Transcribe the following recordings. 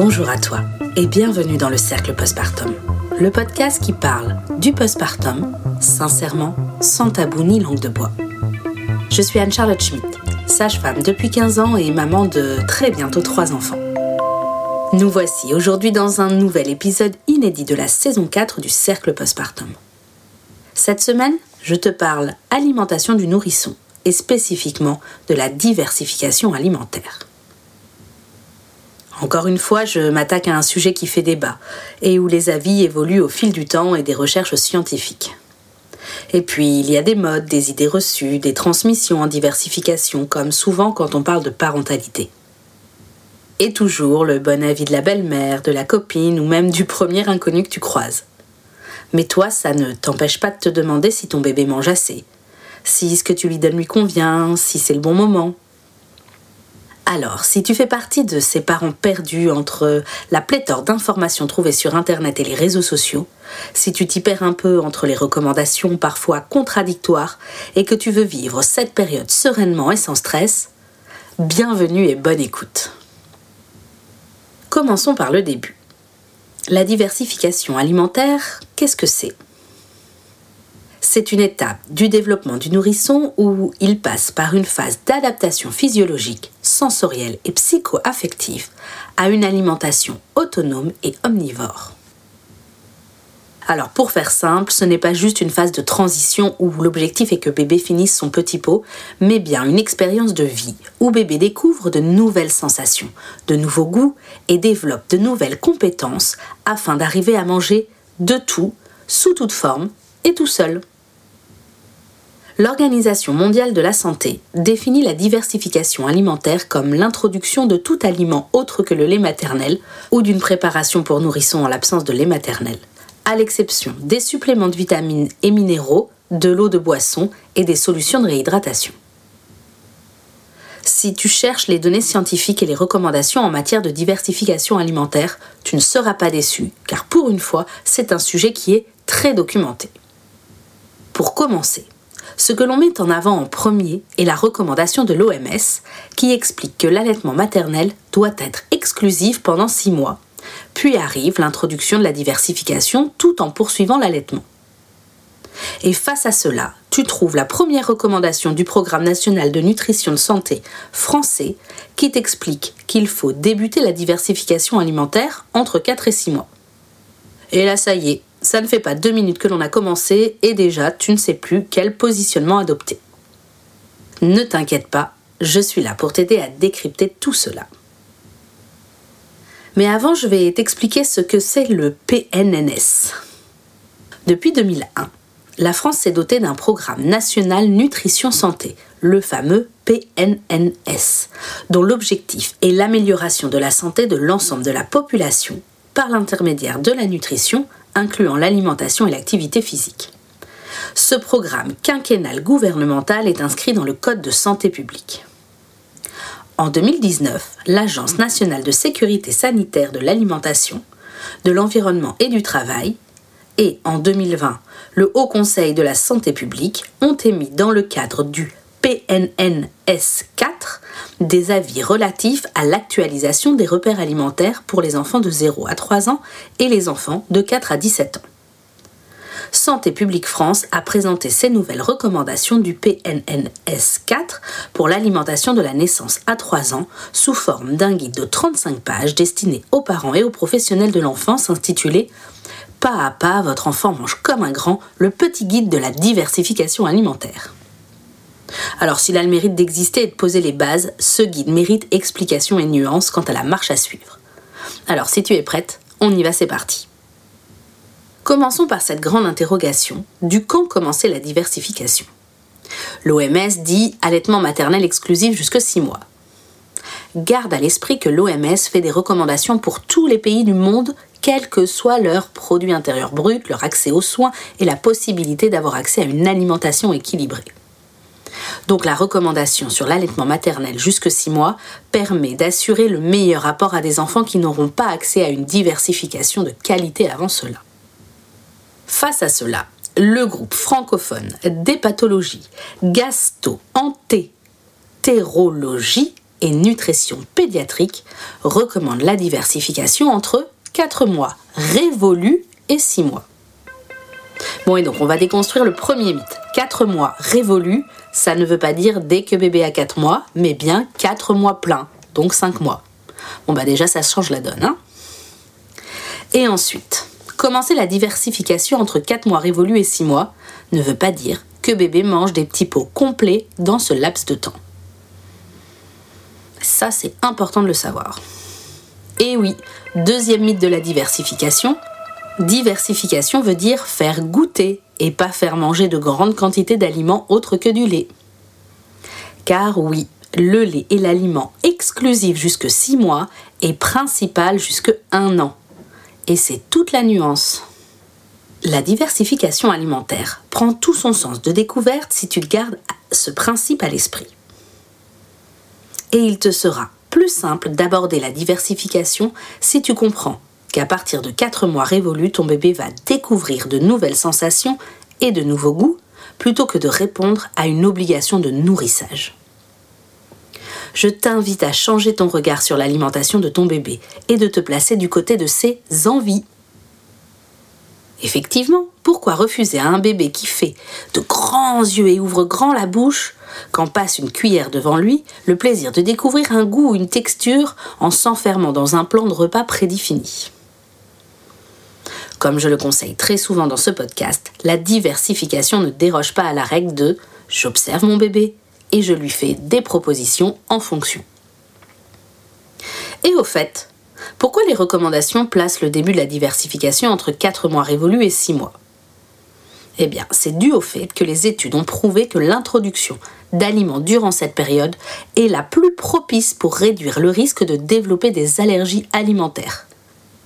Bonjour à toi et bienvenue dans le Cercle Postpartum, le podcast qui parle du postpartum, sincèrement, sans tabou ni langue de bois. Je suis Anne-Charlotte Schmidt, sage-femme depuis 15 ans et maman de très bientôt 3 enfants. Nous voici aujourd'hui dans un nouvel épisode inédit de la saison 4 du Cercle Postpartum. Cette semaine, je te parle alimentation du nourrisson et spécifiquement de la diversification alimentaire. Encore une fois, je m'attaque à un sujet qui fait débat et où les avis évoluent au fil du temps et des recherches scientifiques. Et puis, il y a des modes, des idées reçues, des transmissions en diversification, comme souvent quand on parle de parentalité. Et toujours le bon avis de la belle-mère, de la copine ou même du premier inconnu que tu croises. Mais toi, ça ne t'empêche pas de te demander si ton bébé mange assez, si ce que tu lui donnes lui convient, si c'est le bon moment. Alors, si tu fais partie de ces parents perdus entre la pléthore d'informations trouvées sur Internet et les réseaux sociaux, si tu t'y perds un peu entre les recommandations parfois contradictoires et que tu veux vivre cette période sereinement et sans stress, bienvenue et bonne écoute. Commençons par le début. La diversification alimentaire, qu'est-ce que c'est? C'est une étape du développement du nourrisson où il passe par une phase d'adaptation physiologique, sensorielle et psycho-affective à une alimentation autonome et omnivore. Alors pour faire simple, ce n'est pas juste une phase de transition où l'objectif est que bébé finisse son petit pot, mais bien une expérience de vie où bébé découvre de nouvelles sensations, de nouveaux goûts et développe de nouvelles compétences afin d'arriver à manger de tout, sous toute forme et tout seul. L'Organisation mondiale de la santé définit la diversification alimentaire comme l'introduction de tout aliment autre que le lait maternel ou d'une préparation pour nourrissons en l'absence de lait maternel, à l'exception des suppléments de vitamines et minéraux, de l'eau de boisson et des solutions de réhydratation. Si tu cherches les données scientifiques et les recommandations en matière de diversification alimentaire, tu ne seras pas déçu, car pour une fois, c'est un sujet qui est très documenté. Pour commencer, ce que l'on met en avant en premier est la recommandation de l'OMS qui explique que l'allaitement maternel doit être exclusif pendant 6 mois. Puis arrive l'introduction de la diversification tout en poursuivant l'allaitement. Et face à cela, tu trouves la première recommandation du Programme national de nutrition de santé français qui t'explique qu'il faut débuter la diversification alimentaire entre 4 et 6 mois. Et là, ça y est, ça ne fait pas deux minutes que l'on a commencé et déjà tu ne sais plus quel positionnement adopter. Ne t'inquiète pas, je suis là pour t'aider à décrypter tout cela. Mais avant, je vais t'expliquer ce que c'est le PNNS. Depuis 2001, la France s'est dotée d'un programme national nutrition santé, le fameux PNNS, dont l'objectif est l'amélioration de la santé de l'ensemble de la population par l'intermédiaire de la nutrition incluant l'alimentation et l'activité physique. Ce programme quinquennal gouvernemental est inscrit dans le Code de santé publique. En 2019, l'Agence nationale de sécurité sanitaire de l'alimentation, de l'environnement et du travail et en 2020, le Haut Conseil de la santé publique ont émis dans le cadre du PNNS 4 des avis relatifs à l'actualisation des repères alimentaires pour les enfants de 0 à 3 ans et les enfants de 4 à 17 ans. Santé publique France a présenté ses nouvelles recommandations du PNNS 4 pour l'alimentation de la naissance à 3 ans sous forme d'un guide de 35 pages destiné aux parents et aux professionnels de l'enfance intitulé Pas à pas, votre enfant mange comme un grand, le petit guide de la diversification alimentaire. Alors s'il a le mérite d'exister et de poser les bases, ce guide mérite explication et nuances quant à la marche à suivre. Alors si tu es prête, on y va, c'est parti. Commençons par cette grande interrogation du quand commencer la diversification. L'OMS dit allaitement maternel exclusif jusque 6 mois. Garde à l'esprit que l'OMS fait des recommandations pour tous les pays du monde, quel que soit leur produit intérieur brut, leur accès aux soins et la possibilité d'avoir accès à une alimentation équilibrée. Donc la recommandation sur l'allaitement maternel jusque 6 mois permet d'assurer le meilleur rapport à des enfants qui n'auront pas accès à une diversification de qualité avant cela. Face à cela, le groupe francophone des pathologies gastro-entérologie et nutrition pédiatrique recommandent la diversification entre 4 mois révolus et 6 mois. Bon, et donc on va déconstruire le premier mythe. 4 mois révolus, ça ne veut pas dire dès que bébé a 4 mois, mais bien 4 mois pleins, donc 5 mois. Bon, bah déjà, ça change la donne. Hein et ensuite, commencer la diversification entre 4 mois révolus et 6 mois ne veut pas dire que bébé mange des petits pots complets dans ce laps de temps. Ça, c'est important de le savoir. Et oui, deuxième mythe de la diversification, diversification veut dire faire goûter et pas faire manger de grandes quantités d'aliments autres que du lait. Car oui, le lait est l'aliment exclusif jusque 6 mois et principal jusque 1 an. Et c'est toute la nuance. La diversification alimentaire prend tout son sens de découverte si tu gardes ce principe à l'esprit. Et il te sera plus simple d'aborder la diversification si tu comprends qu'à partir de 4 mois révolus, ton bébé va découvrir de nouvelles sensations et de nouveaux goûts plutôt que de répondre à une obligation de nourrissage. Je t'invite à changer ton regard sur l'alimentation de ton bébé et de te placer du côté de ses envies. Effectivement, pourquoi refuser à un bébé qui fait de grands yeux et ouvre grand la bouche, quand passe une cuillère devant lui, le plaisir de découvrir un goût ou une texture en s'enfermant dans un plan de repas prédéfini? Comme je le conseille très souvent dans ce podcast, la diversification ne déroge pas à la règle de j'observe mon bébé et je lui fais des propositions en fonction. Et au fait, pourquoi les recommandations placent le début de la diversification entre 4 mois révolus et 6 mois? Eh bien, c'est dû au fait que les études ont prouvé que l'introduction d'aliments durant cette période est la plus propice pour réduire le risque de développer des allergies alimentaires.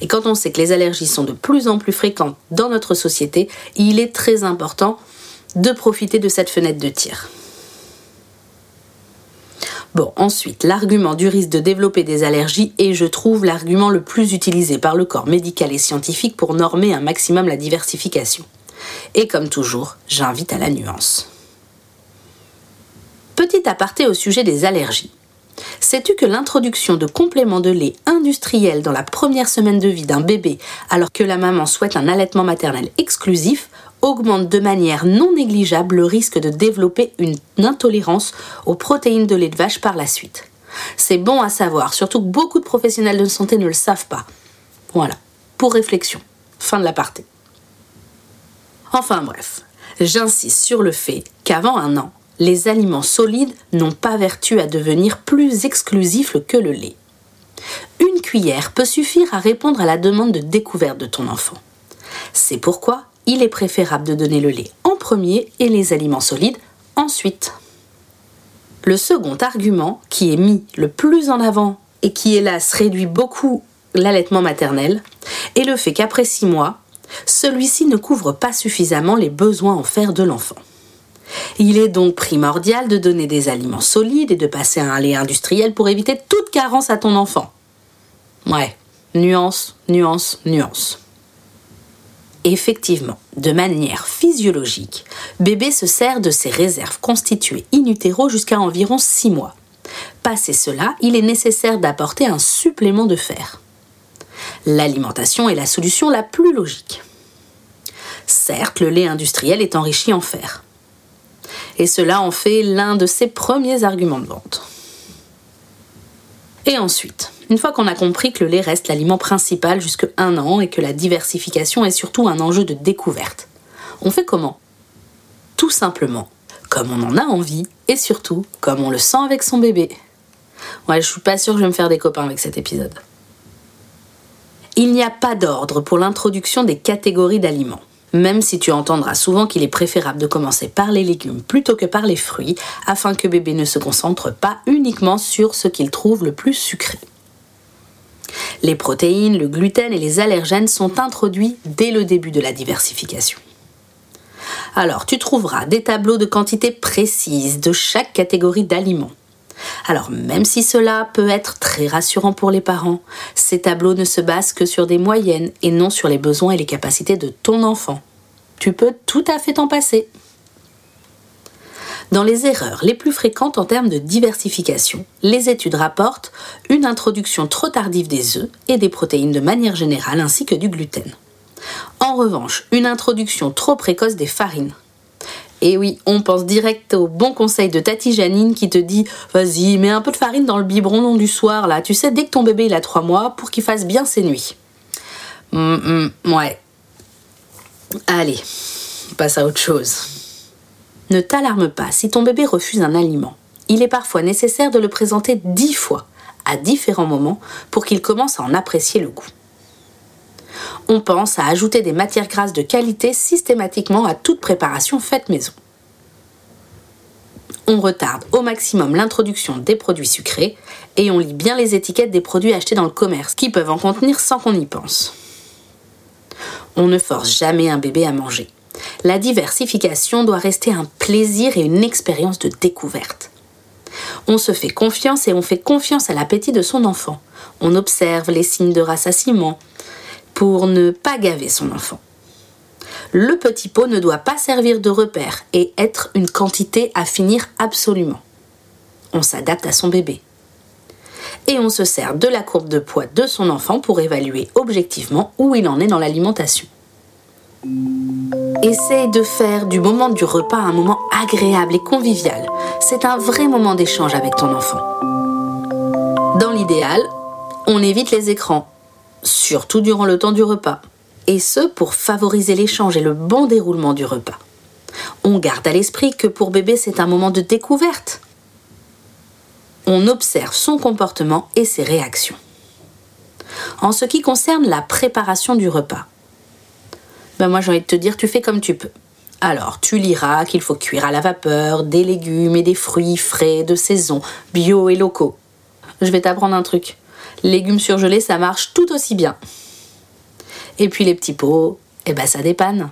Et quand on sait que les allergies sont de plus en plus fréquentes dans notre société, il est très important de profiter de cette fenêtre de tir. Bon, ensuite, l'argument du risque de développer des allergies est, je trouve, l'argument le plus utilisé par le corps médical et scientifique pour normer un maximum la diversification. Et comme toujours, j'invite à la nuance. Petit aparté au sujet des allergies. Sais-tu que l'introduction de compléments de lait industriels dans la première semaine de vie d'un bébé, alors que la maman souhaite un allaitement maternel exclusif, augmente de manière non négligeable le risque de développer une intolérance aux protéines de lait de vache par la suite? C'est bon à savoir, surtout que beaucoup de professionnels de santé ne le savent pas. Voilà, pour réflexion. Fin de l'aparté. Enfin bref, j'insiste sur le fait qu'avant un an, les aliments solides n'ont pas vertu à devenir plus exclusifs que le lait. Une cuillère peut suffire à répondre à la demande de découverte de ton enfant. C'est pourquoi il est préférable de donner le lait en premier et les aliments solides ensuite. Le second argument, qui est mis le plus en avant et qui hélas réduit beaucoup l'allaitement maternel, est le fait qu'après 6 mois, celui-ci ne couvre pas suffisamment les besoins en fer de l'enfant. Il est donc primordial de donner des aliments solides et de passer à un lait industriel pour éviter toute carence à ton enfant. Ouais, nuance, nuance, nuance. Effectivement, de manière physiologique, bébé se sert de ses réserves constituées in utero jusqu'à environ 6 mois. Passé cela, il est nécessaire d'apporter un supplément de fer. L'alimentation est la solution la plus logique. Certes, le lait industriel est enrichi en fer. Et cela en fait l'un de ses premiers arguments de vente. Et ensuite, une fois qu'on a compris que le lait reste l'aliment principal jusque un an et que la diversification est surtout un enjeu de découverte, on fait comment? Tout simplement, comme on en a envie et surtout comme on le sent avec son bébé. Ouais, je suis pas sûre que je vais me faire des copains avec cet épisode. Il n'y a pas d'ordre pour l'introduction des catégories d'aliments même si tu entendras souvent qu'il est préférable de commencer par les légumes plutôt que par les fruits, afin que bébé ne se concentre pas uniquement sur ce qu'il trouve le plus sucré. Les protéines, le gluten et les allergènes sont introduits dès le début de la diversification. Alors, tu trouveras des tableaux de quantité précises de chaque catégorie d'aliments. Alors, même si cela peut être très rassurant pour les parents, ces tableaux ne se basent que sur des moyennes et non sur les besoins et les capacités de ton enfant. Tu peux tout à fait t'en passer. Dans les erreurs les plus fréquentes en termes de diversification, les études rapportent une introduction trop tardive des œufs et des protéines de manière générale ainsi que du gluten. En revanche, une introduction trop précoce des farines. Et oui, on pense direct au bon conseil de Tati Janine qui te dit Vas-y, mets un peu de farine dans le biberon du soir, là, tu sais, dès que ton bébé il a 3 mois, pour qu'il fasse bien ses nuits. Hum, hum, ouais. Allez, on passe à autre chose. Ne t'alarme pas si ton bébé refuse un aliment. Il est parfois nécessaire de le présenter dix fois, à différents moments, pour qu'il commence à en apprécier le goût. On pense à ajouter des matières grasses de qualité systématiquement à toute préparation faite maison. On retarde au maximum l'introduction des produits sucrés et on lit bien les étiquettes des produits achetés dans le commerce qui peuvent en contenir sans qu'on y pense. On ne force jamais un bébé à manger. La diversification doit rester un plaisir et une expérience de découverte. On se fait confiance et on fait confiance à l'appétit de son enfant. On observe les signes de rassasiement pour ne pas gaver son enfant. Le petit pot ne doit pas servir de repère et être une quantité à finir absolument. On s'adapte à son bébé. Et on se sert de la courbe de poids de son enfant pour évaluer objectivement où il en est dans l'alimentation. Essaye de faire du moment du repas un moment agréable et convivial. C'est un vrai moment d'échange avec ton enfant. Dans l'idéal, on évite les écrans, surtout durant le temps du repas. Et ce, pour favoriser l'échange et le bon déroulement du repas. On garde à l'esprit que pour bébé, c'est un moment de découverte. On observe son comportement et ses réactions. En ce qui concerne la préparation du repas, ben moi j'ai envie de te dire, tu fais comme tu peux. Alors, tu liras qu'il faut cuire à la vapeur des légumes et des fruits frais de saison, bio et locaux. Je vais t'apprendre un truc. Légumes surgelés, ça marche tout aussi bien. Et puis les petits pots, eh ben ça dépanne.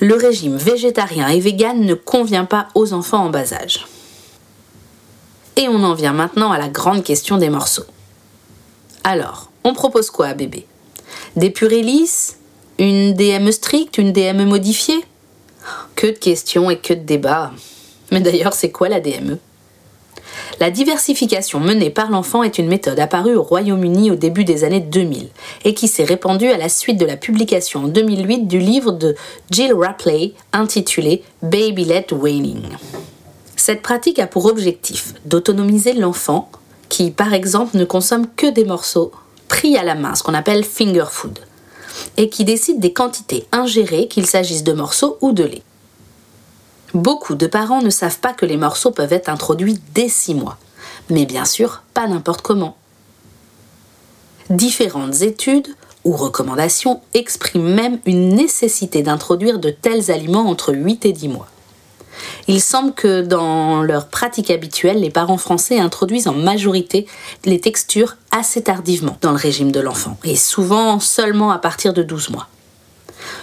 Le régime végétarien et vegan ne convient pas aux enfants en bas âge. Et on en vient maintenant à la grande question des morceaux. Alors, on propose quoi à bébé? Des purées lisses? Une DME stricte? Une DME modifiée? Que de questions et que de débats. Mais d'ailleurs, c'est quoi la DME la diversification menée par l'enfant est une méthode apparue au Royaume-Uni au début des années 2000 et qui s'est répandue à la suite de la publication en 2008 du livre de Jill Rapley intitulé Baby Led Weaning. Cette pratique a pour objectif d'autonomiser l'enfant qui, par exemple, ne consomme que des morceaux pris à la main, ce qu'on appelle finger food, et qui décide des quantités ingérées, qu'il s'agisse de morceaux ou de lait. Beaucoup de parents ne savent pas que les morceaux peuvent être introduits dès 6 mois, mais bien sûr pas n'importe comment. Différentes études ou recommandations expriment même une nécessité d'introduire de tels aliments entre 8 et 10 mois. Il semble que dans leur pratique habituelle, les parents français introduisent en majorité les textures assez tardivement dans le régime de l'enfant, et souvent seulement à partir de 12 mois.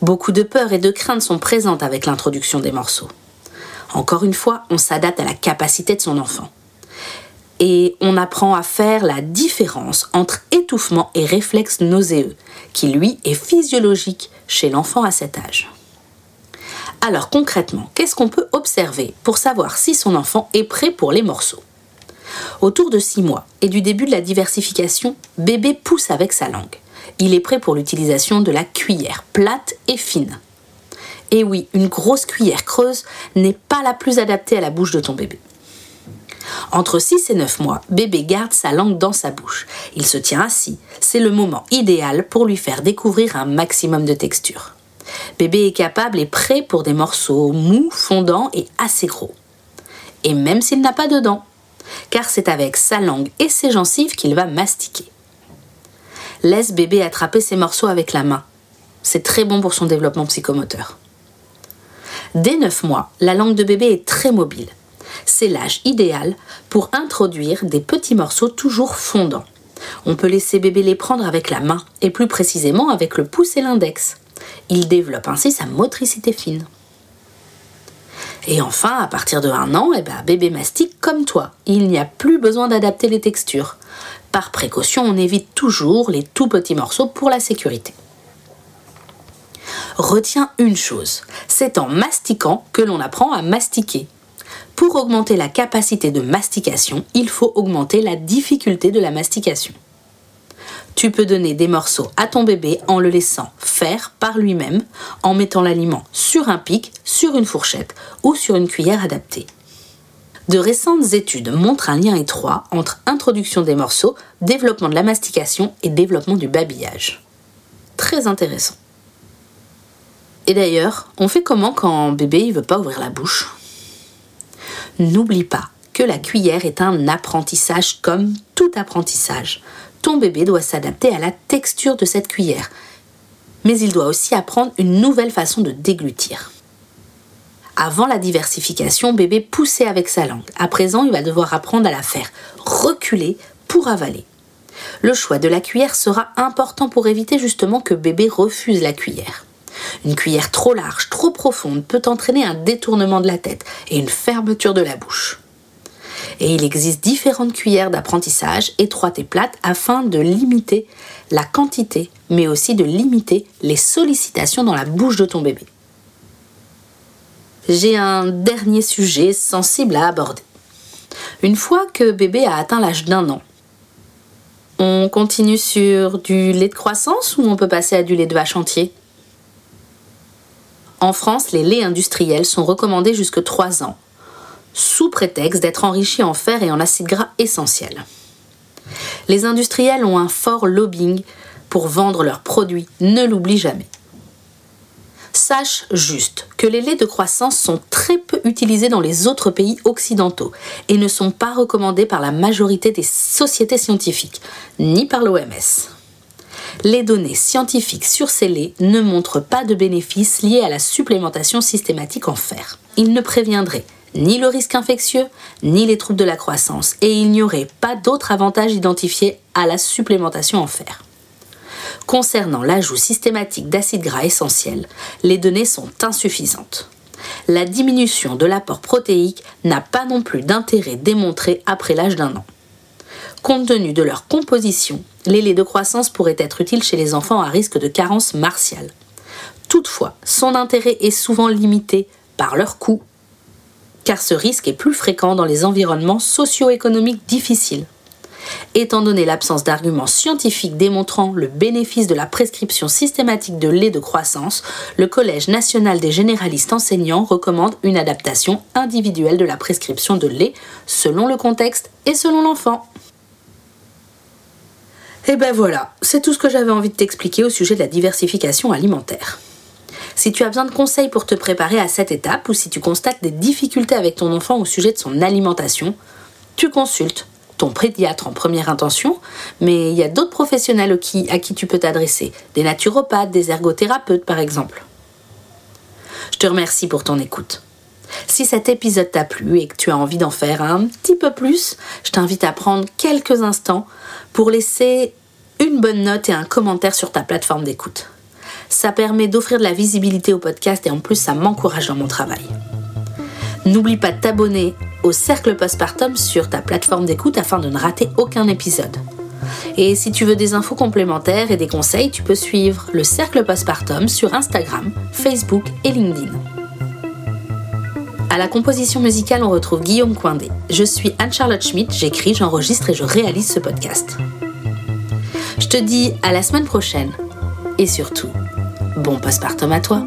Beaucoup de peurs et de craintes sont présentes avec l'introduction des morceaux. Encore une fois, on s'adapte à la capacité de son enfant. Et on apprend à faire la différence entre étouffement et réflexe nauséeux, qui lui est physiologique chez l'enfant à cet âge. Alors concrètement, qu'est-ce qu'on peut observer pour savoir si son enfant est prêt pour les morceaux? Autour de 6 mois et du début de la diversification, bébé pousse avec sa langue. Il est prêt pour l'utilisation de la cuillère plate et fine. Et oui, une grosse cuillère creuse n'est pas la plus adaptée à la bouche de ton bébé. Entre 6 et 9 mois, bébé garde sa langue dans sa bouche. Il se tient assis. C'est le moment idéal pour lui faire découvrir un maximum de texture. Bébé est capable et prêt pour des morceaux mous, fondants et assez gros. Et même s'il n'a pas de dents, car c'est avec sa langue et ses gencives qu'il va mastiquer. Laisse bébé attraper ses morceaux avec la main. C'est très bon pour son développement psychomoteur. Dès 9 mois, la langue de bébé est très mobile. C'est l'âge idéal pour introduire des petits morceaux toujours fondants. On peut laisser bébé les prendre avec la main, et plus précisément avec le pouce et l'index. Il développe ainsi sa motricité fine. Et enfin, à partir de un an, eh ben, bébé mastique comme toi. Il n'y a plus besoin d'adapter les textures. Par précaution, on évite toujours les tout petits morceaux pour la sécurité. Retiens une chose, c'est en mastiquant que l'on apprend à mastiquer. Pour augmenter la capacité de mastication, il faut augmenter la difficulté de la mastication. Tu peux donner des morceaux à ton bébé en le laissant faire par lui-même, en mettant l'aliment sur un pic, sur une fourchette ou sur une cuillère adaptée. De récentes études montrent un lien étroit entre introduction des morceaux, développement de la mastication et développement du babillage. Très intéressant. Et d'ailleurs, on fait comment quand bébé ne veut pas ouvrir la bouche? N'oublie pas que la cuillère est un apprentissage comme tout apprentissage. Ton bébé doit s'adapter à la texture de cette cuillère, mais il doit aussi apprendre une nouvelle façon de déglutir. Avant la diversification, bébé poussait avec sa langue. À présent, il va devoir apprendre à la faire reculer pour avaler. Le choix de la cuillère sera important pour éviter justement que bébé refuse la cuillère. Une cuillère trop large, trop profonde peut entraîner un détournement de la tête et une fermeture de la bouche. Et il existe différentes cuillères d'apprentissage, étroites et plates, afin de limiter la quantité, mais aussi de limiter les sollicitations dans la bouche de ton bébé. J'ai un dernier sujet sensible à aborder. Une fois que bébé a atteint l'âge d'un an, on continue sur du lait de croissance ou on peut passer à du lait de vache entier? En France, les laits industriels sont recommandés jusque 3 ans, sous prétexte d'être enrichis en fer et en acides gras essentiels. Les industriels ont un fort lobbying pour vendre leurs produits, ne l'oublie jamais. Sache juste que les laits de croissance sont très peu utilisés dans les autres pays occidentaux et ne sont pas recommandés par la majorité des sociétés scientifiques, ni par l'OMS. Les données scientifiques sur ces laits ne montrent pas de bénéfices liés à la supplémentation systématique en fer. Ils ne préviendraient ni le risque infectieux, ni les troubles de la croissance, et il n'y aurait pas d'autres avantages identifiés à la supplémentation en fer. Concernant l'ajout systématique d'acides gras essentiels, les données sont insuffisantes. La diminution de l'apport protéique n'a pas non plus d'intérêt démontré après l'âge d'un an. Compte tenu de leur composition, les laits de croissance pourraient être utiles chez les enfants à risque de carence martiale. Toutefois, son intérêt est souvent limité par leur coût, car ce risque est plus fréquent dans les environnements socio-économiques difficiles. Étant donné l'absence d'arguments scientifiques démontrant le bénéfice de la prescription systématique de lait de croissance, le Collège national des généralistes enseignants recommande une adaptation individuelle de la prescription de lait selon le contexte et selon l'enfant. Et ben voilà, c'est tout ce que j'avais envie de t'expliquer au sujet de la diversification alimentaire. Si tu as besoin de conseils pour te préparer à cette étape ou si tu constates des difficultés avec ton enfant au sujet de son alimentation, tu consultes ton pédiatre en première intention, mais il y a d'autres professionnels à qui tu peux t'adresser, des naturopathes, des ergothérapeutes par exemple. Je te remercie pour ton écoute. Si cet épisode t'a plu et que tu as envie d'en faire un petit peu plus, je t'invite à prendre quelques instants pour laisser une bonne note et un commentaire sur ta plateforme d'écoute. Ça permet d'offrir de la visibilité au podcast et en plus ça m'encourage dans mon travail. N'oublie pas de t'abonner au Cercle Postpartum sur ta plateforme d'écoute afin de ne rater aucun épisode. Et si tu veux des infos complémentaires et des conseils, tu peux suivre le Cercle Postpartum sur Instagram, Facebook et LinkedIn. À la composition musicale, on retrouve Guillaume Coindé. Je suis Anne-Charlotte Schmidt, j'écris, j'enregistre et je réalise ce podcast. Je te dis à la semaine prochaine et surtout, bon postpartum à toi!